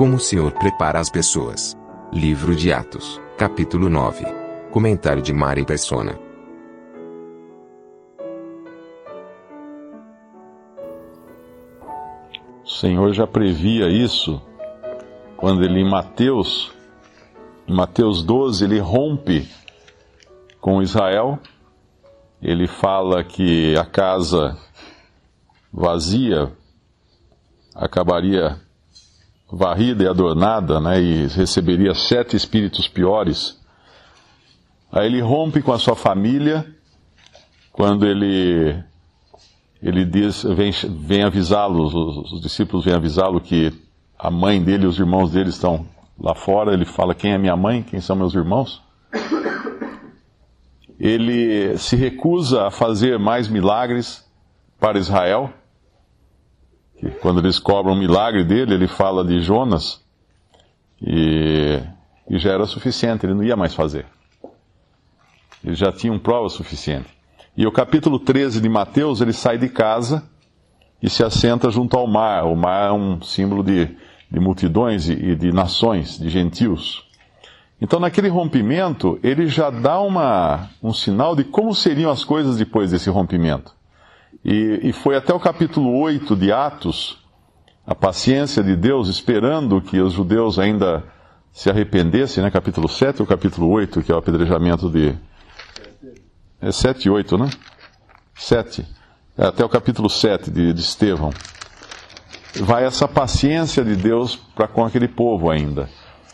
Como o Senhor prepara as pessoas. Livro de Atos, capítulo 9. Comentário de Mari Persona. O Senhor já previa isso quando ele em Mateus, em Mateus 12, ele rompe com Israel. Ele fala que a casa vazia acabaria varrida e adornada, né, e receberia sete espíritos piores. Aí ele rompe com a sua família quando ele ele diz, vem, vem avisá-los, os, os, discípulos vêm avisá-lo que a mãe dele e os irmãos dele estão lá fora. Ele fala: Quem é minha mãe? Quem são meus irmãos? Ele se recusa a fazer mais milagres para Israel quando eles cobram o milagre dele, ele fala de Jonas e, e já era suficiente, ele não ia mais fazer. Eles já tinham prova suficiente. E o capítulo 13 de Mateus, ele sai de casa e se assenta junto ao mar. O mar é um símbolo de, de multidões e, e de nações, de gentios. Então, naquele rompimento, ele já dá uma, um sinal de como seriam as coisas depois desse rompimento. E, e foi até o capítulo 8 de Atos, a paciência de Deus, esperando que os judeus ainda se arrependessem, né? Capítulo 7 ou capítulo 8, que é o apedrejamento de. É 7 e 8, né? 7. É até o capítulo 7 de, de Estevão. Vai essa paciência de Deus para com aquele povo ainda.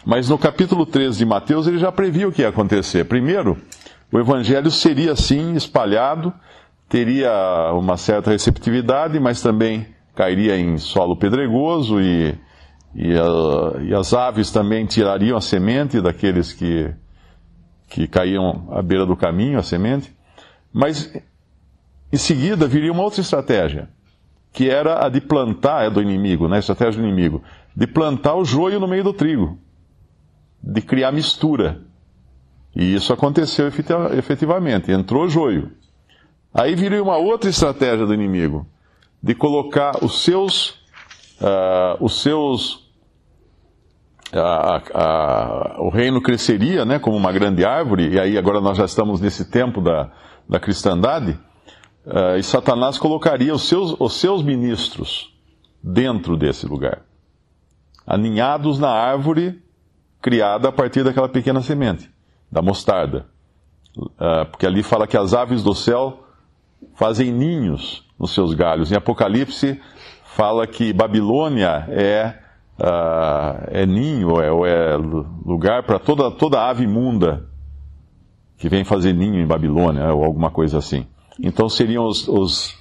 Mas no capítulo 13 de Mateus ele já previu o que ia acontecer. Primeiro, o evangelho seria assim espalhado teria uma certa receptividade, mas também cairia em solo pedregoso e, e, a, e, as aves também tirariam a semente daqueles que, que caíam à beira do caminho, a semente. Mas em seguida viria uma outra estratégia, que era a de plantar, é do inimigo, né? a estratégia do inimigo, de plantar o joio no meio do trigo, de criar mistura. E isso aconteceu efetivamente, entrou joio. Aí viria uma outra estratégia do inimigo, de colocar os seus, uh, os seus, uh, uh, o reino cresceria, né, como uma grande árvore, e aí agora nós já estamos nesse tempo da, da cristandade, e Satanás colocaria os seus, os seus ministros dentro desse lugar, aninhados na árvore criada a partir daquela pequena semente, da mostarda. Porque ali fala que as aves do céu fazem ninhos nos seus galhos. Em Apocalipse fala que Babilônia é, uh, é ninho, é, é lugar para toda, toda ave imunda que vem fazer ninho em Babilônia, ou alguma coisa assim. Então seriam os, os,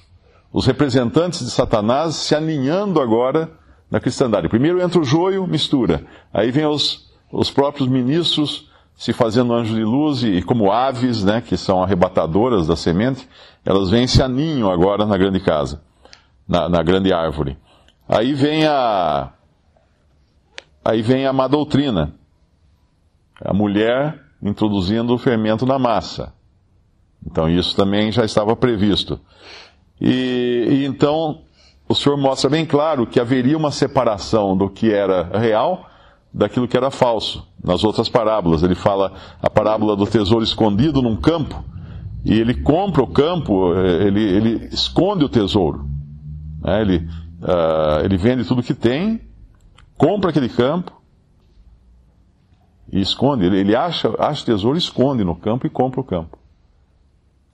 os representantes de Satanás se aninhando agora na cristandade. Primeiro entra o joio, mistura. Aí vem os, os próprios ministros se fazendo anjos de luz e, como aves, né, que são arrebatadoras da semente, elas vêm se aninham agora na grande casa, na, na grande árvore. Aí vem a aí vem a má doutrina, a mulher introduzindo o fermento na massa. Então isso também já estava previsto. E, e então o Senhor mostra bem claro que haveria uma separação do que era real daquilo que era falso. Nas outras parábolas, ele fala a parábola do tesouro escondido num campo, e ele compra o campo, eh, ele, ele esconde o tesouro. Né? Ele, uh, ele vende tudo que tem, compra aquele campo e esconde. Ele, ele acha, acha tesouro, esconde no campo e compra o campo.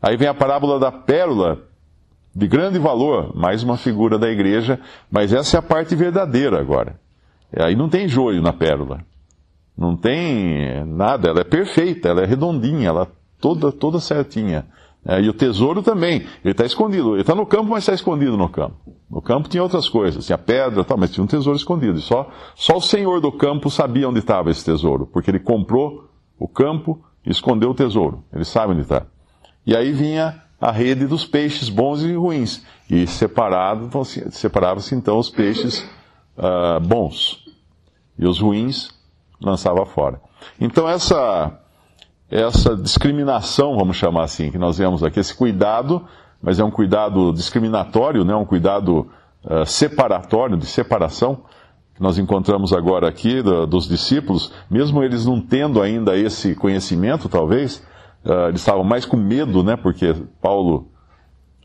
Aí vem a parábola da pérola, de grande valor, mais uma figura da igreja, mas essa é a parte verdadeira agora. Aí não tem joio na pérola. Não tem nada, ela é perfeita, ela é redondinha, ela toda, toda certinha. É, e o tesouro também, ele está escondido. Ele está no campo, mas está escondido no campo. No campo tinha outras coisas, tinha pedra, tal, mas tinha um tesouro escondido. E só, só o senhor do campo sabia onde estava esse tesouro, porque ele comprou o campo e escondeu o tesouro. Ele sabe onde está. E aí vinha a rede dos peixes bons e ruins. E separado, então, separava-se então os peixes uh, bons e os ruins lançava fora. Então essa essa discriminação, vamos chamar assim, que nós vemos aqui, esse cuidado, mas é um cuidado discriminatório, né, um cuidado uh, separatório, de separação, que nós encontramos agora aqui, do, dos discípulos, mesmo eles não tendo ainda esse conhecimento, talvez, uh, eles estavam mais com medo, né? Porque Paulo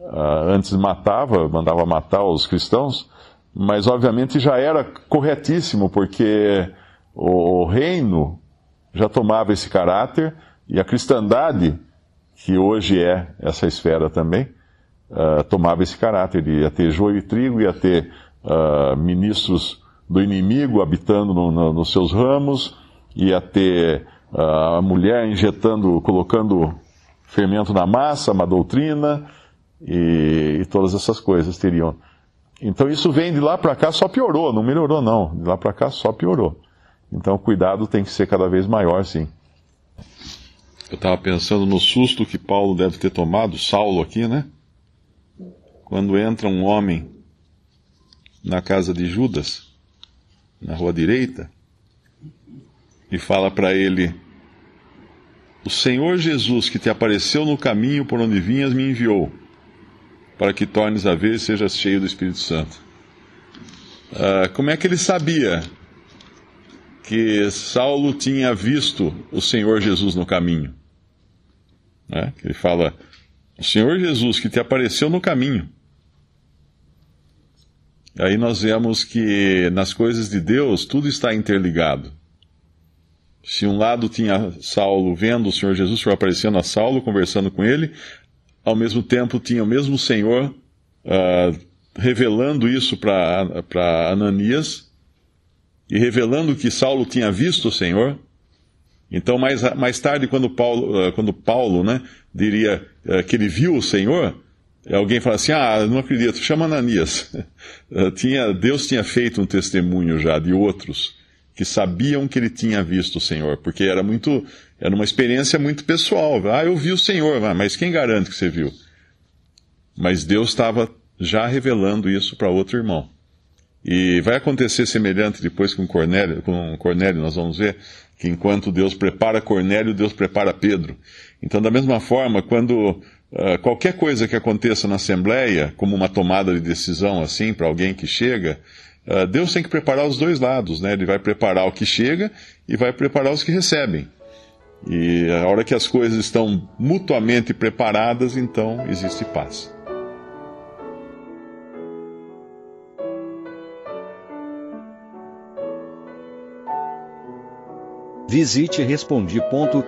uh, antes matava, mandava matar os cristãos, mas obviamente já era corretíssimo, porque o reino já tomava esse caráter e a cristandade, que hoje é essa esfera também, uh, tomava esse caráter de ia ter joio e trigo, ia ter uh, ministros do inimigo habitando no, no, nos seus ramos, ia ter uh, a mulher injetando, colocando fermento na massa, uma doutrina, e, e todas essas coisas teriam. Então isso vem de lá para cá, só piorou, não melhorou não. De lá para cá só piorou. Então o cuidado tem que ser cada vez maior, sim. Eu estava pensando no susto que Paulo deve ter tomado, Saulo aqui, né? Quando entra um homem na casa de Judas, na rua direita, e fala para ele: O Senhor Jesus que te apareceu no caminho por onde vinhas me enviou, para que tornes a ver e sejas cheio do Espírito Santo. Uh, como é que ele sabia que Saulo tinha visto o Senhor Jesus no caminho? Né? Ele fala: O Senhor Jesus que te apareceu no caminho. Aí nós vemos que nas coisas de Deus tudo está interligado. Se um lado tinha Saulo vendo o Senhor Jesus foi aparecendo a Saulo, conversando com ele, ao mesmo tempo tinha o mesmo Senhor uh, revelando isso para Ananias e revelando que Saulo tinha visto o Senhor. Então, mais, mais tarde, quando Paulo, uh, quando Paulo né, diria uh, que ele viu o Senhor, alguém fala assim: Ah, não acredito, chama Ananias. tinha, Deus tinha feito um testemunho já de outros que sabiam que ele tinha visto o Senhor, porque era muito, era uma experiência muito pessoal. Ah, eu vi o Senhor, mas quem garante que você viu? Mas Deus estava já revelando isso para outro irmão. E vai acontecer semelhante depois com Cornélio, com Cornélio, nós vamos ver que enquanto Deus prepara Cornélio, Deus prepara Pedro. Então, da mesma forma, quando uh, qualquer coisa que aconteça na Assembleia, como uma tomada de decisão assim, para alguém que chega, Deus tem que preparar os dois lados, né? Ele vai preparar o que chega e vai preparar os que recebem. E a hora que as coisas estão mutuamente preparadas, então existe paz. Visite respondi.com.br.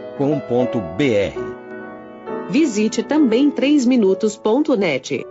Visite também 3minutos.net.